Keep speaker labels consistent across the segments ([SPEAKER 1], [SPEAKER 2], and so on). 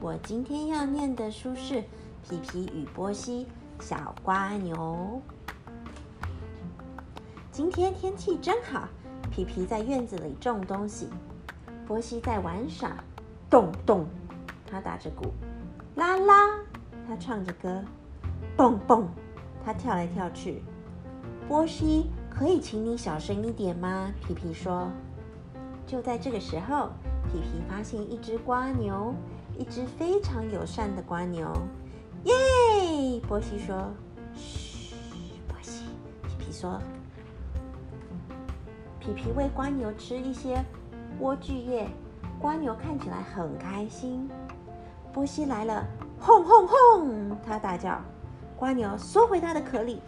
[SPEAKER 1] 我今天要念的书是《皮皮与波西小瓜牛》。今天天气真好，皮皮在院子里种东西，波西在玩耍，咚咚，他打着鼓，啦啦，他唱着歌，蹦蹦，他跳来跳去。波西，可以请你小声一点吗？皮皮说。就在这个时候，皮皮发现一只瓜牛。一只非常友善的瓜牛，耶！波西说：“嘘，波西。”皮皮说：“皮皮喂瓜牛吃一些莴苣叶，瓜牛看起来很开心。”波西来了，轰轰轰！他大叫，瓜牛缩回它的壳里。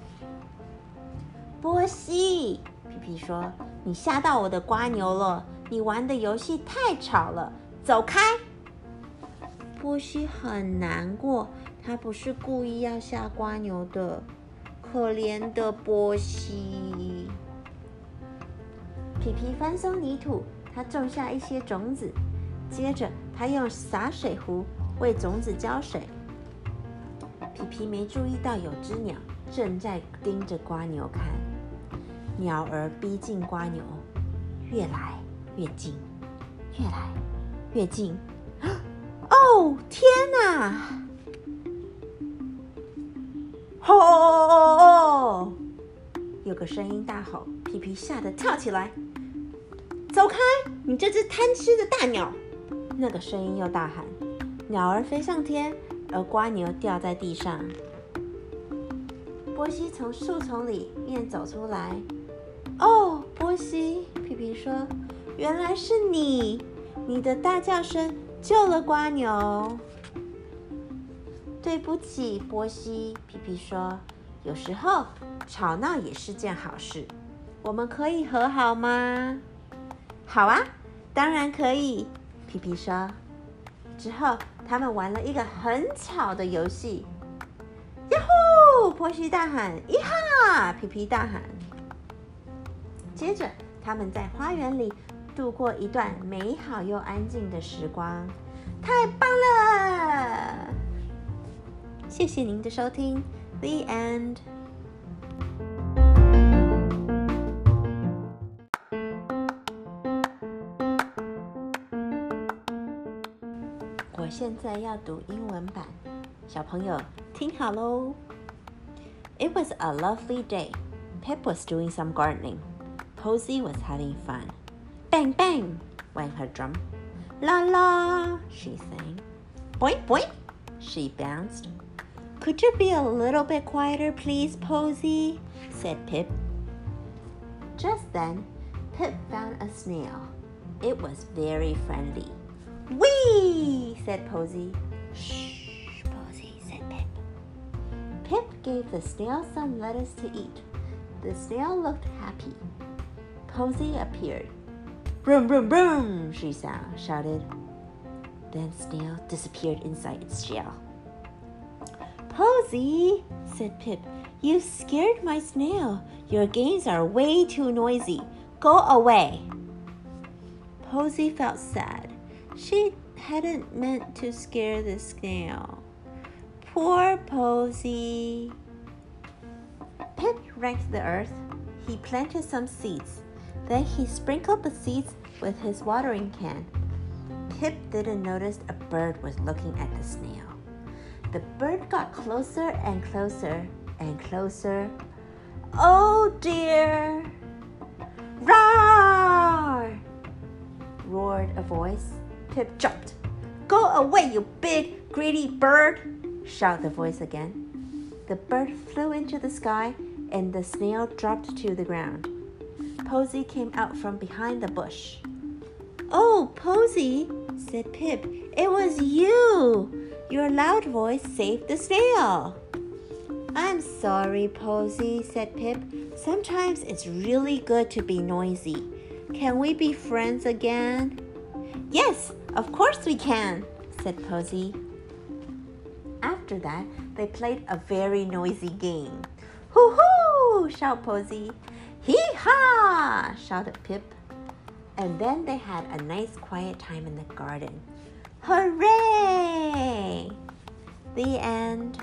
[SPEAKER 1] 波西，皮皮说：“你吓到我的瓜牛了，你玩的游戏太吵了，走开！”波西很难过，他不是故意要吓瓜牛的，可怜的波西。皮皮翻松泥土，他种下一些种子，接着他用洒水壶为种子浇水。皮皮没注意到有只鸟正在盯着瓜牛看，鸟儿逼近瓜牛，越来越近，越来越近。哦天哪！吼！有个声音大吼，皮皮吓得跳起来，走开！你这只贪吃的大鸟！那个声音又大喊，鸟儿飞上天，而瓜牛掉在地上。波西从树丛里面走出来。哦，波西，皮皮说：“原来是你！你的大叫声。”救了瓜牛，对不起，波西。皮皮说：“有时候吵闹也是件好事，我们可以和好吗？”“好啊，当然可以。”皮皮说。之后，他们玩了一个很吵的游戏。呀呼！波西大喊：“一哈！”皮皮大喊。接着，他们在花园里。度过一段美好又安静的时光，太棒了！谢谢您的收听，The End。我现在要读英文版，小朋友听好喽。It was a lovely day. Pip was doing some gardening. Posy was having fun. Bang, bang, went her drum. La la, she sang. Boink, boink, she bounced. Could you be a little bit quieter, please, Posy? said Pip. Just then, Pip found a snail. It was very friendly. Whee! said Posy. Shh, Posy, said Pip. Pip gave the snail some lettuce to eat. The snail looked happy. Posy appeared. Broom, broom, broom, she sound, shouted. Then Snail disappeared inside its shell. Posy, said Pip, you scared my snail. Your games are way too noisy. Go away. Posy felt sad. She hadn't meant to scare the snail. Poor Posy. Pip raked the earth. He planted some seeds. Then he sprinkled the seeds with his watering can. Pip didn't notice a bird was looking at the snail. The bird got closer and closer and closer. Oh dear! Roar! roared a voice. Pip jumped. Go away, you big, greedy bird! shouted the voice again. The bird flew into the sky and the snail dropped to the ground. Posy came out from behind the bush. Oh, Posy, said Pip, it was you. Your loud voice saved the snail. I'm sorry, Posy, said Pip. Sometimes it's really good to be noisy. Can we be friends again? Yes, of course we can, said Posy. After that, they played a very noisy game. Hoo hoo! shouted Posy. Hee haw! shouted Pip. And then they had a nice quiet time in the garden. Hooray! The end.